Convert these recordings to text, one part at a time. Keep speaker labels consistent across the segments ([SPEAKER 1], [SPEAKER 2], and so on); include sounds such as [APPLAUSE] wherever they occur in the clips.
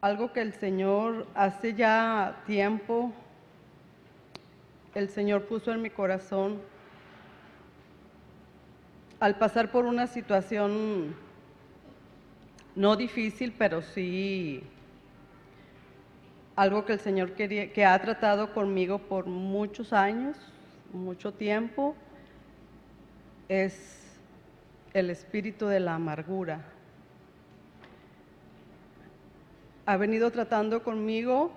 [SPEAKER 1] algo que el Señor hace ya tiempo, el Señor puso en mi corazón al pasar por una situación no difícil, pero sí algo que el Señor quería, que ha tratado conmigo por muchos años, mucho tiempo, es el espíritu de la amargura. Ha venido tratando conmigo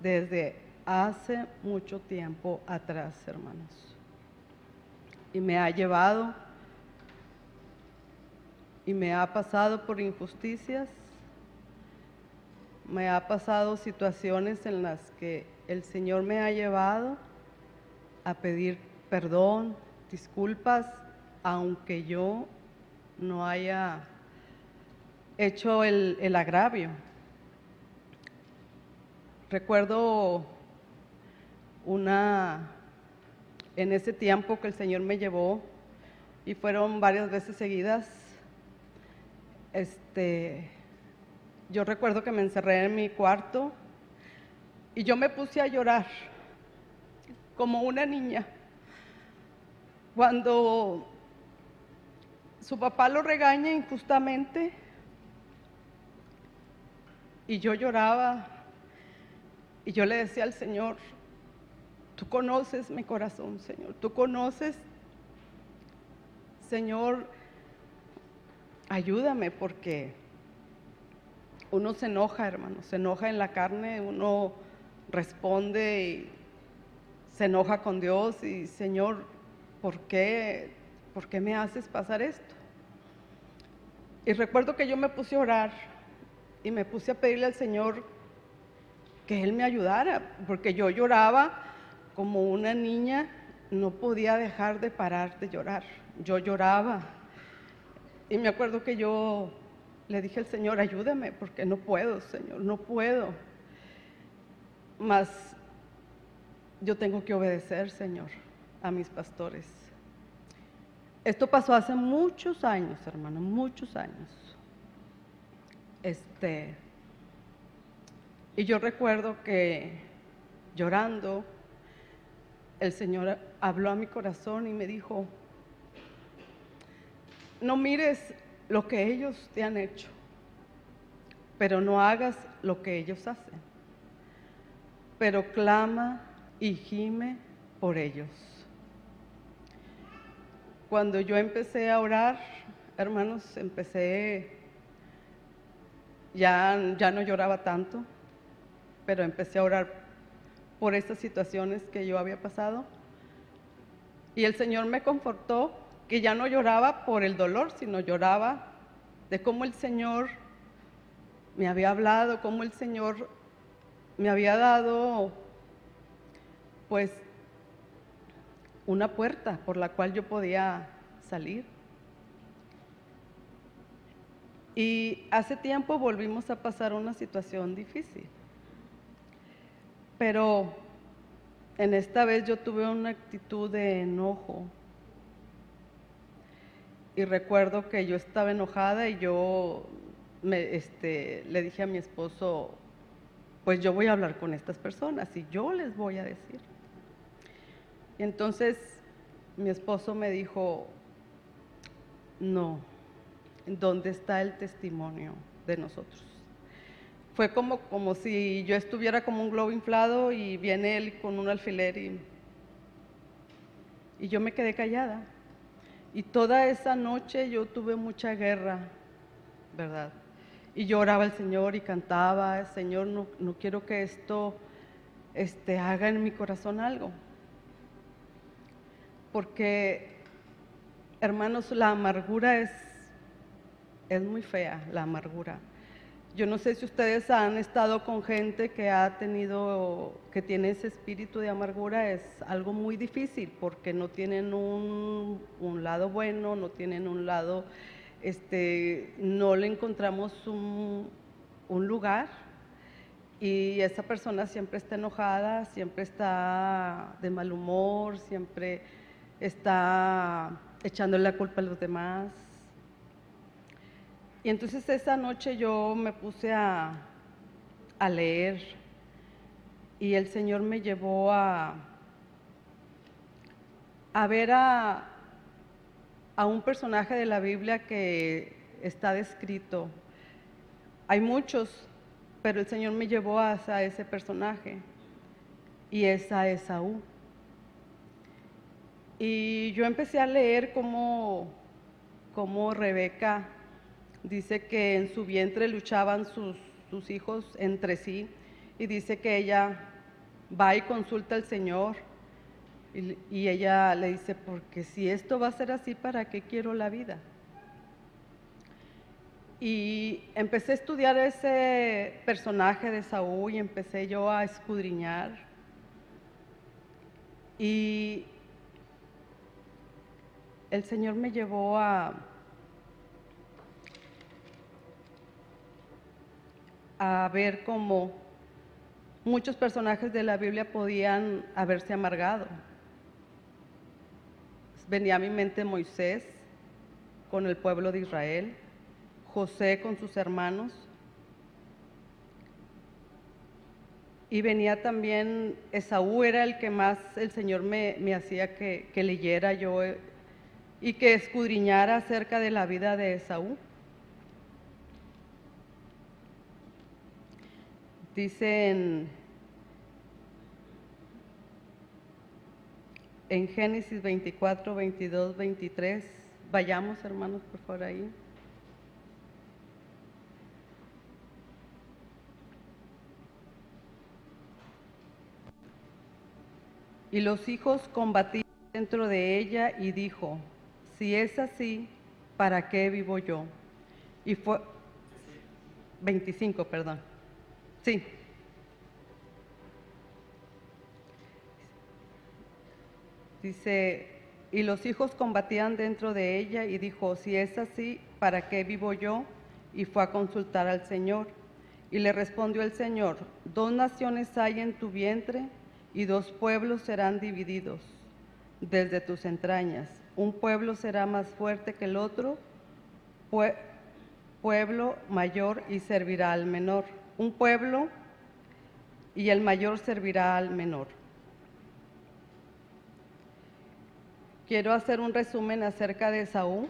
[SPEAKER 1] desde hace mucho tiempo atrás, hermanos. Y me ha llevado y me ha pasado por injusticias, me ha pasado situaciones en las que el Señor me ha llevado a pedir perdón, disculpas, aunque yo no haya hecho el, el agravio. Recuerdo una, en ese tiempo que el Señor me llevó, y fueron varias veces seguidas, este, yo recuerdo que me encerré en mi cuarto y yo me puse a llorar como una niña. Cuando su papá lo regaña injustamente y yo lloraba y yo le decía al Señor, tú conoces mi corazón, Señor, tú conoces, Señor, ayúdame porque uno se enoja, hermano, se enoja en la carne, uno responde y se enoja con Dios y Señor, ¿por qué, ¿por qué me haces pasar esto? Y recuerdo que yo me puse a orar y me puse a pedirle al Señor que Él me ayudara, porque yo lloraba como una niña, no podía dejar de parar de llorar. Yo lloraba. Y me acuerdo que yo le dije al Señor, ayúdame, porque no puedo, Señor, no puedo. Mas yo tengo que obedecer, Señor, a mis pastores. Esto pasó hace muchos años, hermano, muchos años. Este, y yo recuerdo que llorando, el Señor habló a mi corazón y me dijo, no mires lo que ellos te han hecho, pero no hagas lo que ellos hacen, pero clama y gime por ellos. Cuando yo empecé a orar, hermanos, empecé, ya, ya no lloraba tanto, pero empecé a orar por estas situaciones que yo había pasado. Y el Señor me confortó que ya no lloraba por el dolor, sino lloraba de cómo el Señor me había hablado, cómo el Señor me había dado, pues, una puerta por la cual yo podía salir. Y hace tiempo volvimos a pasar una situación difícil. Pero en esta vez yo tuve una actitud de enojo. Y recuerdo que yo estaba enojada y yo este, le dije a mi esposo, pues yo voy a hablar con estas personas y yo les voy a decir. Y entonces mi esposo me dijo, no, ¿dónde está el testimonio de nosotros? Fue como, como si yo estuviera como un globo inflado y viene él con un alfiler y, y yo me quedé callada. Y toda esa noche yo tuve mucha guerra, ¿verdad? Y lloraba al Señor y cantaba, Señor, no, no quiero que esto este, haga en mi corazón algo. Porque, hermanos, la amargura es, es muy fea, la amargura. Yo no sé si ustedes han estado con gente que ha tenido, que tiene ese espíritu de amargura, es algo muy difícil porque no tienen un, un lado bueno, no tienen un lado, este, no le encontramos un, un lugar y esa persona siempre está enojada, siempre está de mal humor, siempre está echándole la culpa a los demás. Y entonces esa noche yo me puse a, a leer y el Señor me llevó a, a ver a, a un personaje de la Biblia que está descrito. Hay muchos, pero el Señor me llevó hacia ese personaje y es a Esaú. Y yo empecé a leer cómo, cómo Rebeca dice que en su vientre luchaban sus, sus hijos entre sí y dice que ella va y consulta al Señor y, y ella le dice, porque si esto va a ser así, ¿para qué quiero la vida? Y empecé a estudiar ese personaje de Saúl y empecé yo a escudriñar. Y el Señor me llevó a, a ver cómo muchos personajes de la Biblia podían haberse amargado. Venía a mi mente Moisés con el pueblo de Israel, José con sus hermanos, y venía también, Esaú era el que más el Señor me, me hacía que, que leyera yo eh, y que escudriñara acerca de la vida de Esaú. Dice en, en Génesis 24, 22, 23, vayamos hermanos por favor ahí. Y los hijos combatían dentro de ella y dijo, si es así, ¿para qué vivo yo? Y fue 25, perdón. Sí. Dice, y los hijos combatían dentro de ella y dijo, si es así, ¿para qué vivo yo? Y fue a consultar al Señor. Y le respondió el Señor, dos naciones hay en tu vientre y dos pueblos serán divididos desde tus entrañas. Un pueblo será más fuerte que el otro, pueblo mayor y servirá al menor. Un pueblo y el mayor servirá al menor. Quiero hacer un resumen acerca de Saúl.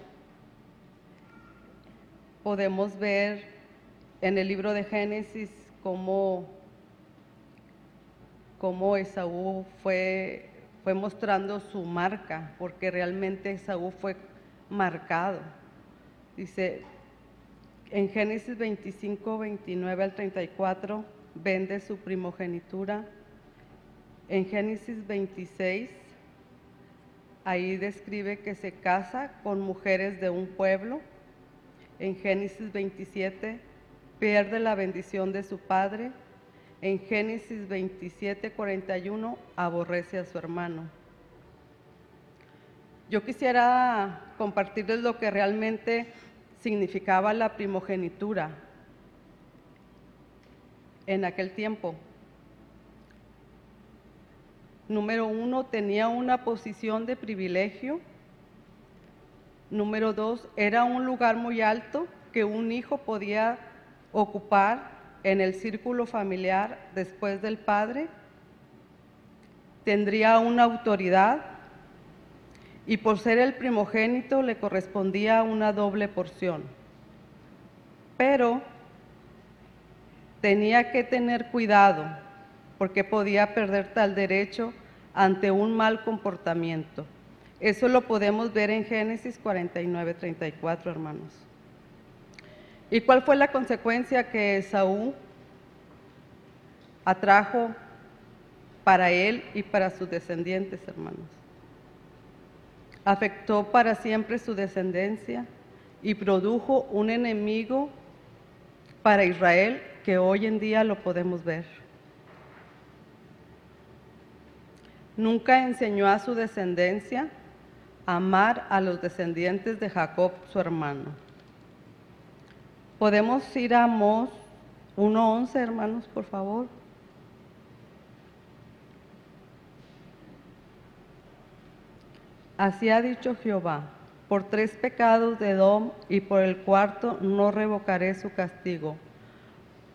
[SPEAKER 1] Podemos ver en el libro de Génesis cómo, cómo Esaú fue, fue mostrando su marca, porque realmente Esaú fue marcado. Dice en Génesis 25, 29 al 34, vende su primogenitura. En Génesis 26, Ahí describe que se casa con mujeres de un pueblo. En Génesis 27 pierde la bendición de su padre. En Génesis 27, 41 aborrece a su hermano. Yo quisiera compartirles lo que realmente significaba la primogenitura en aquel tiempo. Número uno, tenía una posición de privilegio. Número dos, era un lugar muy alto que un hijo podía ocupar en el círculo familiar después del padre. Tendría una autoridad y por ser el primogénito le correspondía una doble porción. Pero tenía que tener cuidado porque podía perder tal derecho ante un mal comportamiento. Eso lo podemos ver en Génesis 49, 34, hermanos. ¿Y cuál fue la consecuencia que Saúl atrajo para él y para sus descendientes, hermanos? Afectó para siempre su descendencia y produjo un enemigo para Israel que hoy en día lo podemos ver. Nunca enseñó a su descendencia a amar a los descendientes de Jacob, su hermano. Podemos ir a Amós 1.11, hermanos, por favor. Así ha dicho Jehová, por tres pecados de Edom y por el cuarto no revocaré su castigo,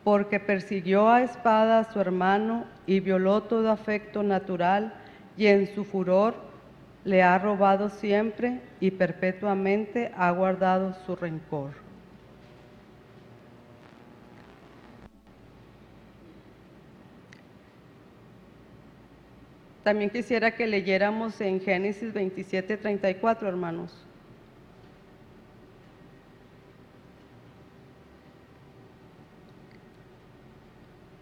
[SPEAKER 1] porque persiguió a espada a su hermano y violó todo afecto natural y en su furor le ha robado siempre y perpetuamente ha guardado su rencor. También quisiera que leyéramos en Génesis 27, 34, hermanos.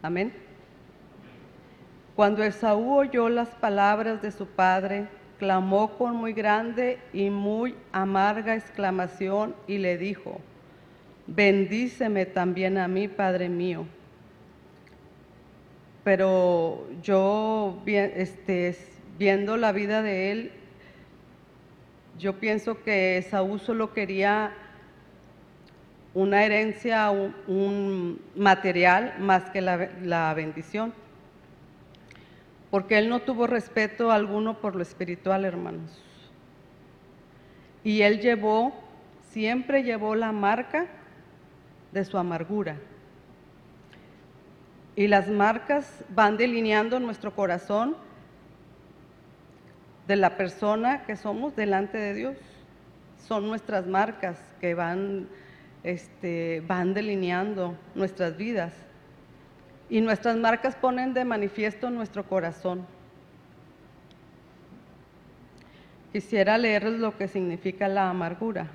[SPEAKER 1] Amén. Cuando Esaú oyó las palabras de su padre, clamó con muy grande y muy amarga exclamación y le dijo, bendíceme también a mí, Padre mío. Pero yo, este, viendo la vida de él, yo pienso que Esaú solo quería una herencia, un, material más que la, bendición. Porque él no tuvo respeto alguno por lo espiritual, hermanos. Y él llevó, siempre llevó la marca de su amargura. Y las marcas van delineando nuestro corazón de la persona que somos delante de Dios. Son nuestras marcas que van este, van delineando nuestras vidas. Y nuestras marcas ponen de manifiesto nuestro corazón. Quisiera leerles lo que significa la amargura.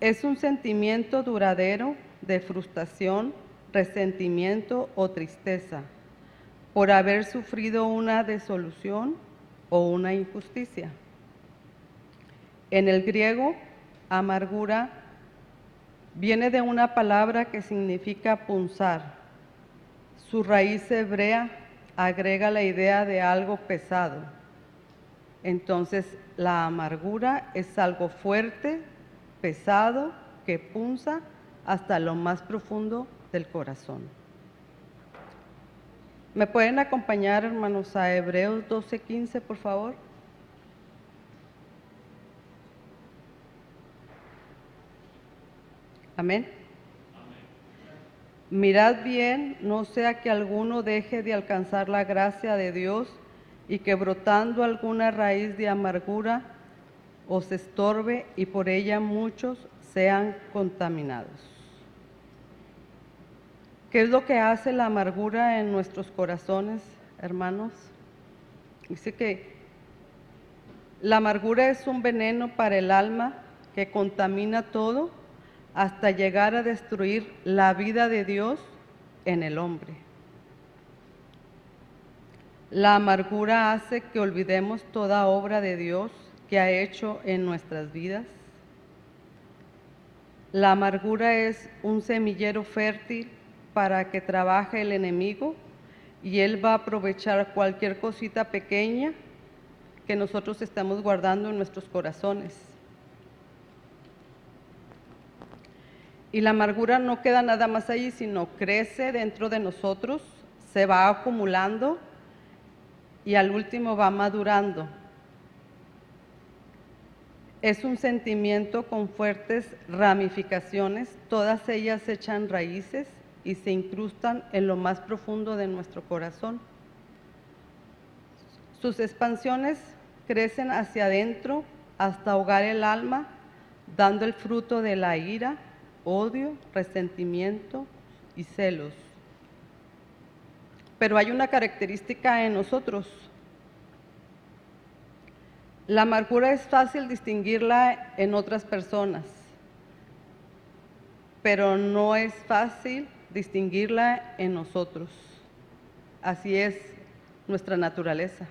[SPEAKER 1] Es un sentimiento duradero de frustración, resentimiento o tristeza por haber sufrido una desolución o una injusticia. En el griego, amargura Viene de una palabra que significa punzar. Su raíz hebrea agrega la idea de algo pesado. Entonces, la amargura es algo fuerte, pesado, que punza hasta lo más profundo del corazón. ¿Me pueden acompañar, hermanos, a Hebreos 12:15, por favor? Amén. Mirad bien, no sea que alguno deje de alcanzar la gracia de Dios y que brotando alguna raíz de amargura os estorbe y por ella muchos sean contaminados. ¿Qué es lo que hace la amargura en nuestros corazones, hermanos? Dice que la amargura es un veneno para el alma que contamina todo hasta llegar a destruir la vida de Dios en el hombre. La amargura hace que olvidemos toda obra de Dios que ha hecho en nuestras vidas. La amargura es un semillero fértil para que trabaje el enemigo y él va a aprovechar cualquier cosita pequeña que nosotros estamos guardando en nuestros corazones Y la amargura no queda nada más ahí, sino crece dentro de nosotros, se va acumulando y al último va madurando. Es un sentimiento con fuertes ramificaciones, todas ellas echan raíces y se incrustan en lo más profundo de nuestro corazón. Sus expansiones crecen hacia adentro hasta ahogar el alma, dando el fruto de la ira, odio, resentimiento y celos. Pero hay una característica en nosotros. La amargura es fácil distinguirla en otras personas, pero no es fácil distinguirla en nosotros. Así es nuestra naturaleza.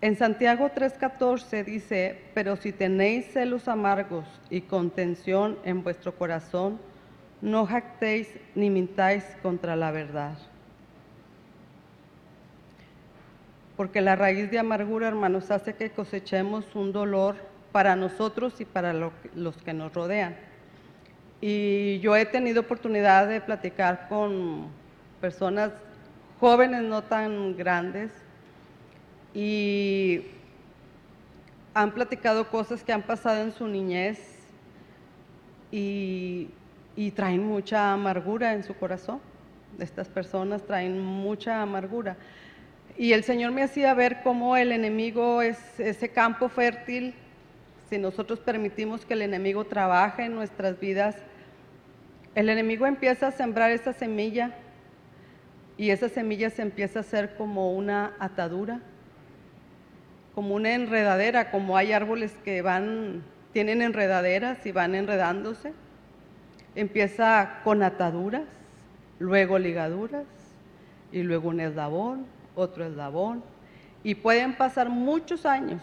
[SPEAKER 1] En Santiago 3:14 dice, pero si tenéis celos amargos y contención en vuestro corazón, no jactéis ni mintáis contra la verdad. Porque la raíz de amargura, hermanos, hace que cosechemos un dolor para nosotros y para los que nos rodean. Y yo he tenido oportunidad de platicar con personas jóvenes, no tan grandes, y han platicado cosas que han pasado en su niñez y, traen mucha amargura en su corazón. Estas personas traen mucha amargura. Y el Señor me hacía ver cómo el enemigo es ese campo fértil. Si nosotros permitimos que el enemigo trabaje en nuestras vidas, el enemigo empieza a sembrar esa semilla y esa semilla se empieza a hacer como una atadura, como una enredadera, como hay árboles que van, tienen enredaderas y van enredándose. Empieza con ataduras, luego ligaduras y luego un eslabón, otro eslabón. Y pueden pasar muchos años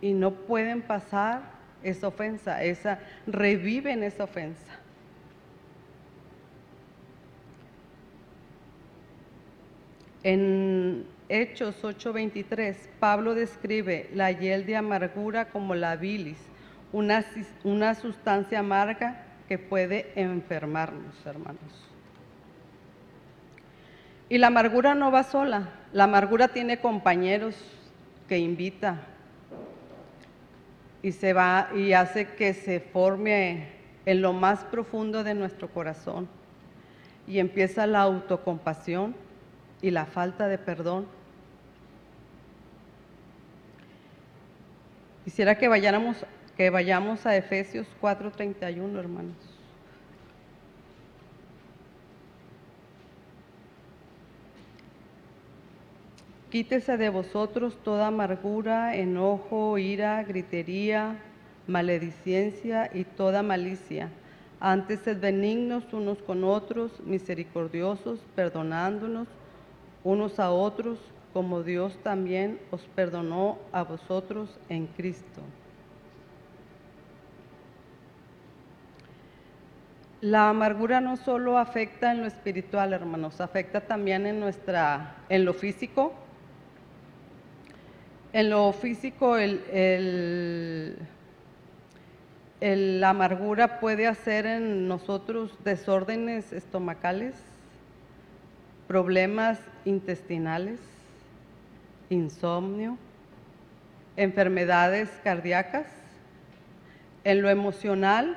[SPEAKER 1] y no pueden pasar esa ofensa, esa, reviven esa ofensa. En Hechos 8:23, Pablo describe la hiel de amargura como la bilis, una, una sustancia amarga que puede enfermarnos, hermanos. Y la amargura no va sola, la amargura tiene compañeros que invita y se va y hace que se forme en lo más profundo de nuestro corazón y empieza la autocompasión y la falta de perdón. Quisiera que vayáramos, que vayamos a Efesios 4:31, hermanos. Quítese de vosotros toda amargura, enojo, ira, gritería, maledicencia y toda malicia. Antes sed benignos unos con otros, misericordiosos, perdonándonos unos a otros, como Dios también os perdonó a vosotros en Cristo. La amargura no solo afecta en lo espiritual, hermanos, afecta también en nuestra, en lo físico. En lo físico, el, el, la amargura puede hacer en nosotros desórdenes estomacales, problemas intestinales, insomnio, enfermedades cardíacas, en lo emocional,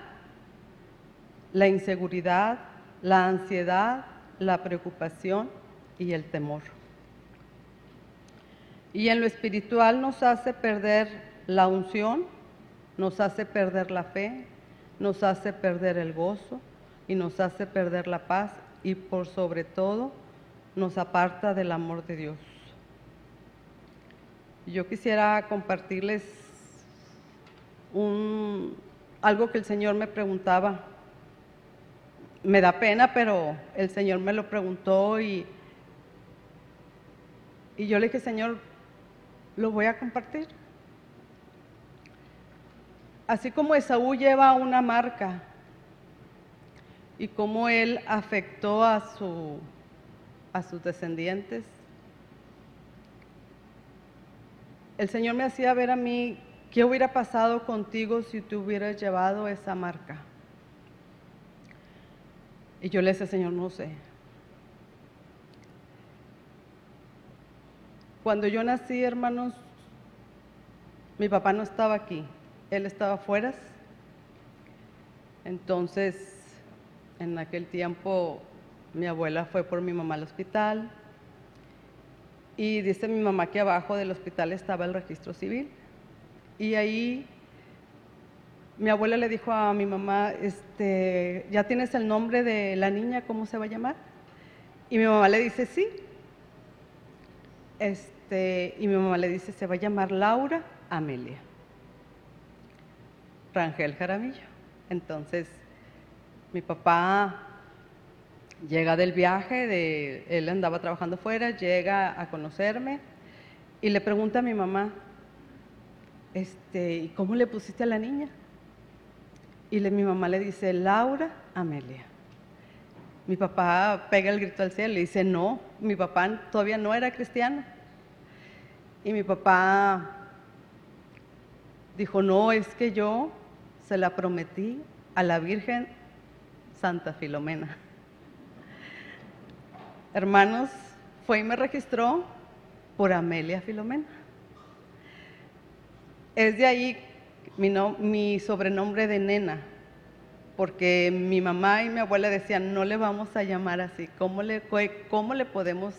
[SPEAKER 1] la inseguridad, la ansiedad, la preocupación y el temor. Y en lo espiritual nos hace perder la unción, nos hace perder la fe, nos hace perder el gozo y nos hace perder la paz y por sobre todo nos aparta del amor de Dios. Yo quisiera compartirles algo que el Señor me preguntaba. Me da pena, pero el Señor me lo preguntó y, y yo le dije, Señor, lo voy a compartir. Así como Esaú lleva una marca y cómo él afectó a su a sus descendientes. El Señor me hacía ver a mí qué hubiera pasado contigo si tú hubieras llevado esa marca. Y yo le decía, Señor, no sé. Cuando yo nací, hermanos, mi papá no estaba aquí, él estaba afuera. Entonces, en aquel tiempo mi abuela fue por mi mamá al hospital y dice mi mamá que abajo del hospital estaba el registro civil. Y ahí mi abuela le dijo a mi mamá, este, ¿ya tienes el nombre de la niña? ¿Cómo se va a llamar? Y mi mamá le dice, sí. Este, y mi mamá le dice, se va a llamar Laura Amelia. Rangel Jaramillo. Entonces, mi papá Llega del viaje, él andaba trabajando fuera, llega a conocerme y le pregunta a mi mamá, este, ¿y cómo le pusiste a la niña? Y le, mi mamá le dice, Laura Amelia. Mi papá pega el grito al cielo y dice, no, mi papá todavía no era cristiano. Y mi papá dijo, no, es que yo se la prometí a la Virgen Santa Filomena. Hermanos, fue y me registró por Amelia Filomena. Es de ahí mi, sobrenombre de nena, porque mi mamá y mi abuela decían, no le vamos a llamar así, ¿cómo le, cómo le podemos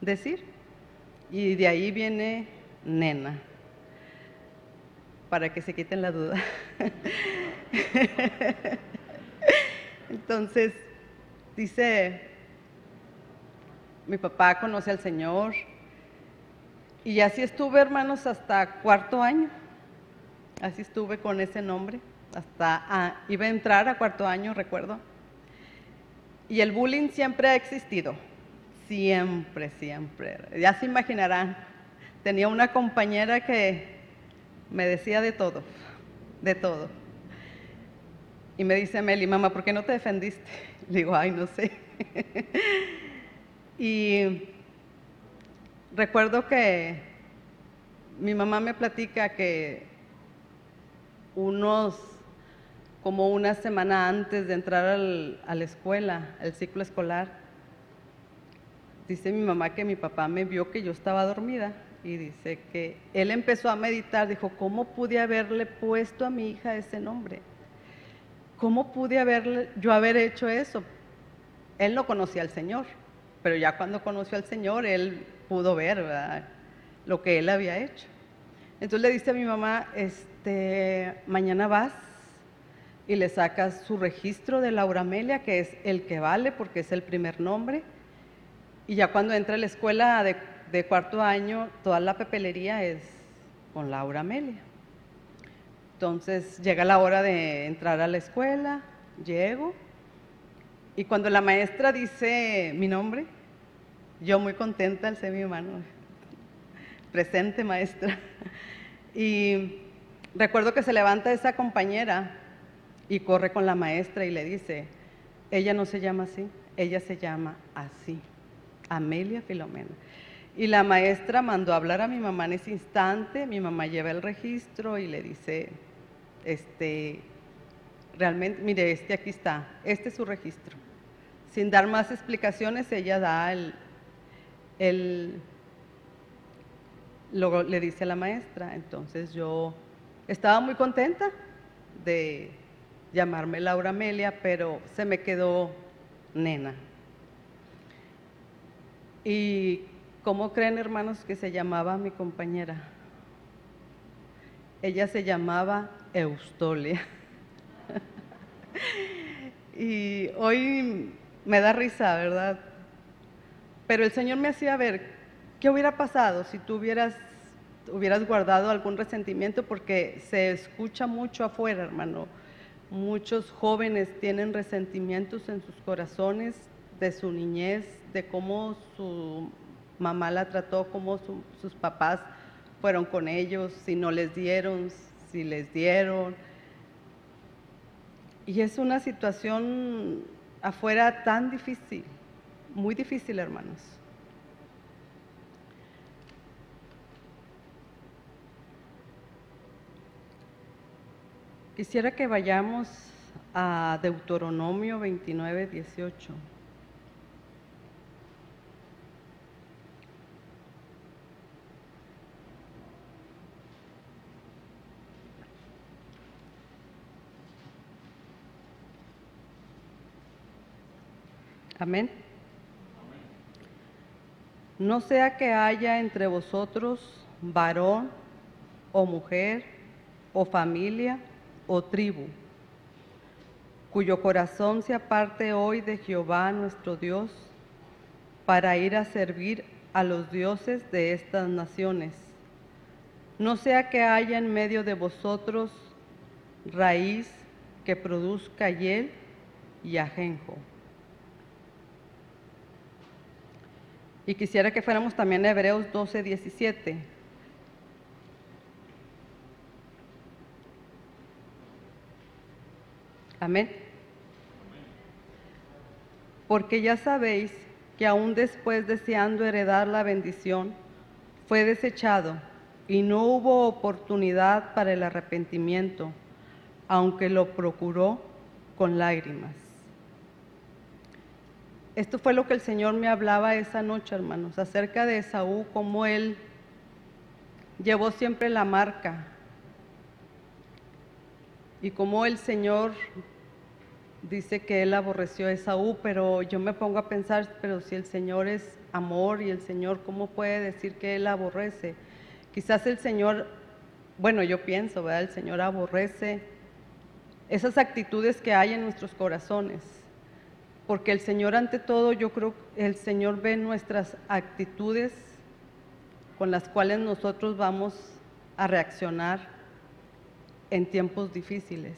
[SPEAKER 1] decir? Y de ahí viene nena, para que se quiten la duda. [LAUGHS] Entonces, dice, mi papá conoce al Señor, y así estuve, hermanos, hasta cuarto año. Así estuve con ese nombre. Hasta ah, iba a entrar a cuarto año, recuerdo. Y el bullying siempre ha existido. Siempre, siempre. Ya se imaginarán. Tenía una compañera que me decía de todo, de todo. Y me dice Meli, mamá, ¿por qué no te defendiste? [LAUGHS] Le digo, ay, no sé. [LAUGHS] y recuerdo que mi mamá me platica que unos, como una semana antes de entrar a la escuela, al ciclo escolar, dice mi mamá que mi papá me vio que yo estaba dormida y dice que él empezó a meditar, dijo, ¿cómo pude haberle puesto a mi hija ese nombre? ¿Cómo pude haberle, yo haber hecho eso? Él no conocía al Señor, pero ya cuando conoció al Señor, él pudo ver lo que él había hecho. Entonces le dice a mi mamá, este, mañana vas y le sacas su registro de Laura Amelia, que es el que vale porque es el primer nombre. Y ya cuando entra a la escuela de, de cuarto año, toda la papelería es con Laura Amelia. Entonces llega la hora de entrar a la escuela, llego, y cuando la maestra dice mi nombre, yo muy contenta al ser mi hermano, presente maestra. Y recuerdo que se levanta esa compañera y corre con la maestra y le dice, ella no se llama así, ella se llama así, Amelia Filomena. Y la maestra mandó a hablar a mi mamá en ese instante, mi mamá lleva el registro y le dice, este, realmente, mire, este aquí está, este es su registro. Sin dar más explicaciones, ella da el, luego le dice a la maestra, entonces yo estaba muy contenta de llamarme Laura Amelia, pero se me quedó nena. ¿Y cómo creen hermanos que se llamaba mi compañera? Ella se llamaba Eustolia. [LAUGHS] y hoy me da risa, ¿verdad? Pero el Señor me hacía ver qué hubiera pasado si tú hubieras, guardado algún resentimiento, porque se escucha mucho afuera, hermano. Muchos jóvenes tienen resentimientos en sus corazones de su niñez, de cómo su mamá la trató, cómo sus papás fueron con ellos, si no les dieron, si les dieron. Y es una situación afuera tan difícil muy difícil, hermanos. Quisiera que vayamos a Deuteronomio 29, 18. Amén. No sea que haya entre vosotros varón o mujer o familia o tribu, cuyo corazón se aparte hoy de Jehová nuestro Dios para ir a servir a los dioses de estas naciones. No sea que haya en medio de vosotros raíz que produzca hiel y ajenjo Y quisiera que fuéramos también a Hebreos 12, 17. Amén. Porque ya sabéis que aún después deseando heredar la bendición, fue desechado y no hubo oportunidad para el arrepentimiento, aunque lo procuró con lágrimas. Esto fue lo que el Señor me hablaba esa noche, hermanos, acerca de Esaú, cómo él llevó siempre la marca y cómo el Señor dice que él aborreció a Esaú, pero yo me pongo a pensar, pero si el Señor es amor y el Señor, ¿cómo puede decir que él aborrece? Quizás el Señor, bueno, yo pienso, ¿verdad? El Señor aborrece esas actitudes que hay en nuestros corazones. Porque el Señor ante todo, yo creo, el Señor ve nuestras actitudes con las cuales nosotros vamos a reaccionar en tiempos difíciles.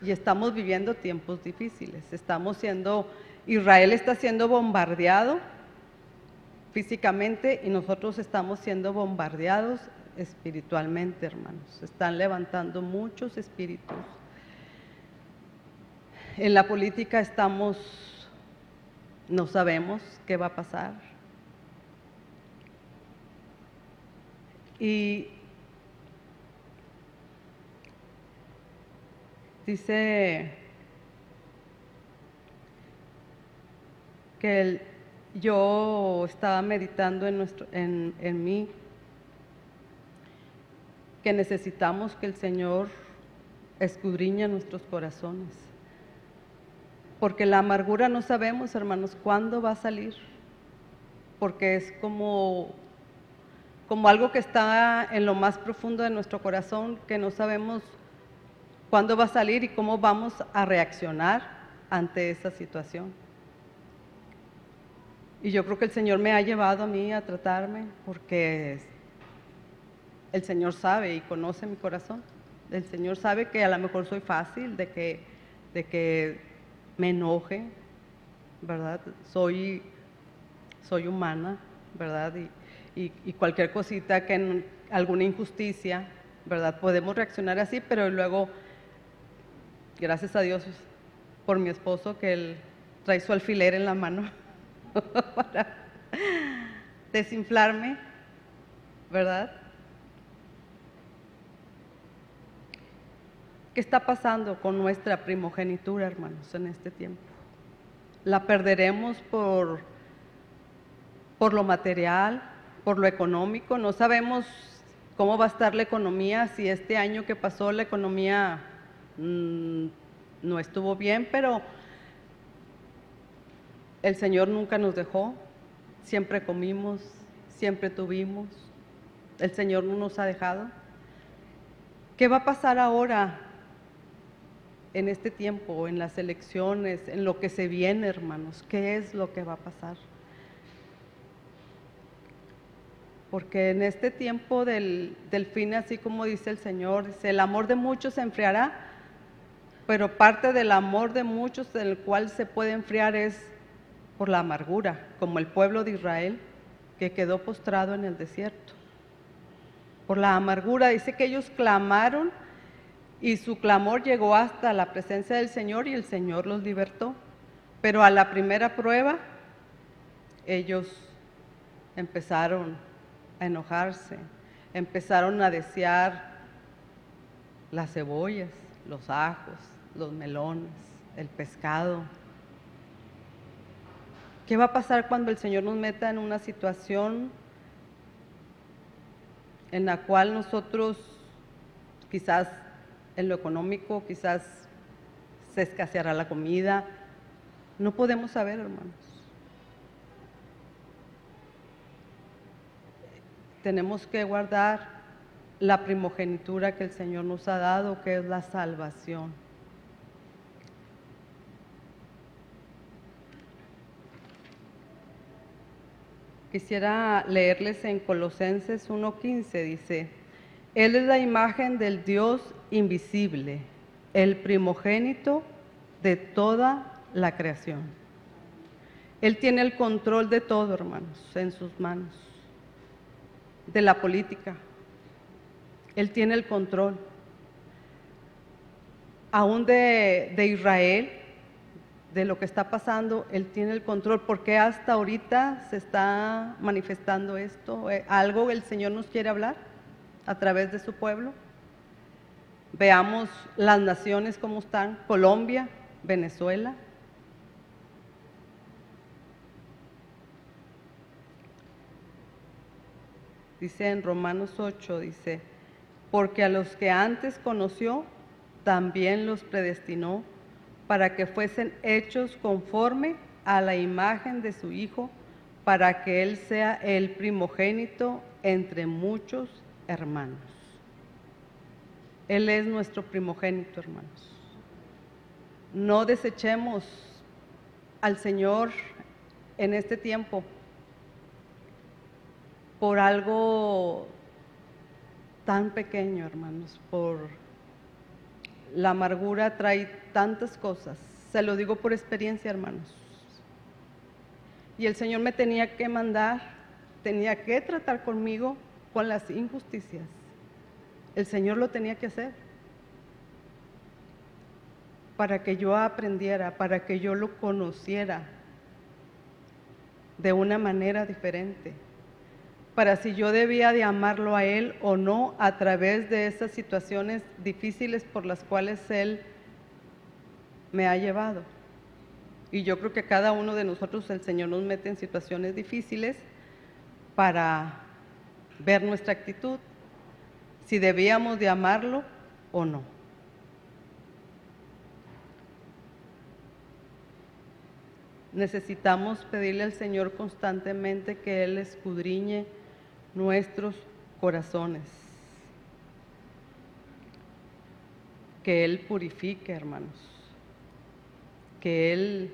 [SPEAKER 1] Y estamos viviendo tiempos difíciles. Estamos siendo, Israel está siendo bombardeado físicamente y nosotros estamos siendo bombardeados espiritualmente, hermanos. Se están levantando muchos espíritus. En la política estamos, no sabemos qué va a pasar. Y dice que yo estaba meditando en, nuestro, en, en mí, que necesitamos que el Señor escudriñe nuestros corazones. Porque la amargura no sabemos, hermanos, cuándo va a salir. Porque es como, como algo que está en lo más profundo de nuestro corazón, que no sabemos cuándo va a salir y cómo vamos a reaccionar ante esa situación. Y yo creo que el Señor me ha llevado a mí a tratarme porque el Señor sabe y conoce mi corazón. El Señor sabe que a lo mejor soy fácil, de que, de que me enoje, ¿verdad? Soy, soy humana, ¿verdad? Y, y, cualquier cosita que alguna injusticia, ¿verdad? Podemos reaccionar así, pero luego, gracias a Dios por mi esposo, que él trae su alfiler en la mano [LAUGHS] para desinflarme, ¿verdad? ¿Qué está pasando con nuestra primogenitura, hermanos, en este tiempo? ¿La perderemos por, por lo material, por lo económico? No sabemos cómo va a estar la economía, si este año que pasó la economía mmm, no estuvo bien, pero el Señor nunca nos dejó, siempre comimos, siempre tuvimos, el Señor no nos ha dejado. ¿Qué va a pasar ahora en este tiempo, en las elecciones, en lo que se viene, hermanos? ¿Qué es lo que va a pasar? Porque en este tiempo del, del fin, así como dice el Señor, dice, el amor de muchos se enfriará, pero parte del amor de muchos del cual se puede enfriar es por la amargura, como el pueblo de Israel que quedó postrado en el desierto. Por la amargura, dice que ellos clamaron y su clamor llegó hasta la presencia del Señor y el Señor los libertó. Pero a la primera prueba, ellos empezaron a enojarse, empezaron a desear las cebollas, los ajos, los melones, el pescado, ¿Qué va a pasar cuando el Señor nos meta en una situación en la cual nosotros quizás en lo económico, quizás se escaseará la comida? No podemos saber, hermanos. Tenemos que guardar la primogenitura que el Señor nos ha dado, que es la salvación. Quisiera leerles en Colosenses 1.15, dice, Él es la imagen del Dios invisible, el primogénito de toda la creación. Él tiene el control de todo, hermanos, en sus manos, de la política. Él tiene el control. Aún de, de Israel, de lo que está pasando, Él tiene el control. ¿Por qué hasta ahorita se está manifestando esto? Eh, ¿Algo el Señor nos quiere hablar a través de su pueblo? Veamos las naciones como están, Colombia, Venezuela. Dice en Romanos 8, dice, porque a los que antes conoció, también los predestinó para que fuesen hechos conforme a la imagen de su Hijo, para que Él sea el primogénito entre muchos hermanos. Él es nuestro primogénito, hermanos. No desechemos al Señor en este tiempo por algo tan pequeño, hermanos, por la amargura trae tantas cosas. Se lo digo por experiencia, hermanos. Y el Señor me tenía que mandar, tenía que tratar conmigo con las injusticias. El Señor lo tenía que hacer para que yo aprendiera, para que yo lo conociera de una manera diferente, para si yo debía de amarlo a Él o no a través de esas situaciones difíciles por las cuales Él me ha llevado. Y yo creo que cada uno de nosotros el Señor nos mete en situaciones difíciles para ver nuestra actitud, si debíamos de amarlo o no. Necesitamos pedirle al Señor constantemente que Él escudriñe nuestros corazones, que Él purifique, hermanos, que Él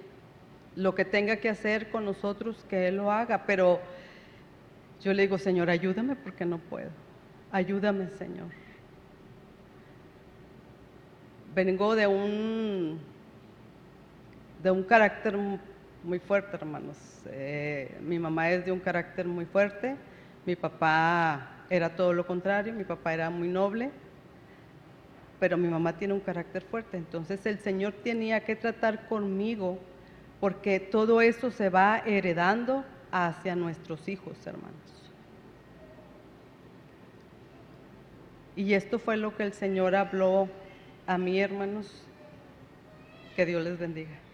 [SPEAKER 1] lo que tenga que hacer con nosotros, que Él lo haga, pero yo le digo, Señor, ayúdame porque no puedo, ayúdame, Señor. Vengo de un, de un carácter muy fuerte, hermanos. Eh, mi mamá es de un carácter muy fuerte, mi papá era todo lo contrario, mi papá era muy noble, pero mi mamá tiene un carácter fuerte. Entonces el Señor tenía que tratar conmigo porque todo eso se va heredando hacia nuestros hijos, hermanos. Y esto fue lo que el Señor habló a mí, hermanos. Que Dios les bendiga.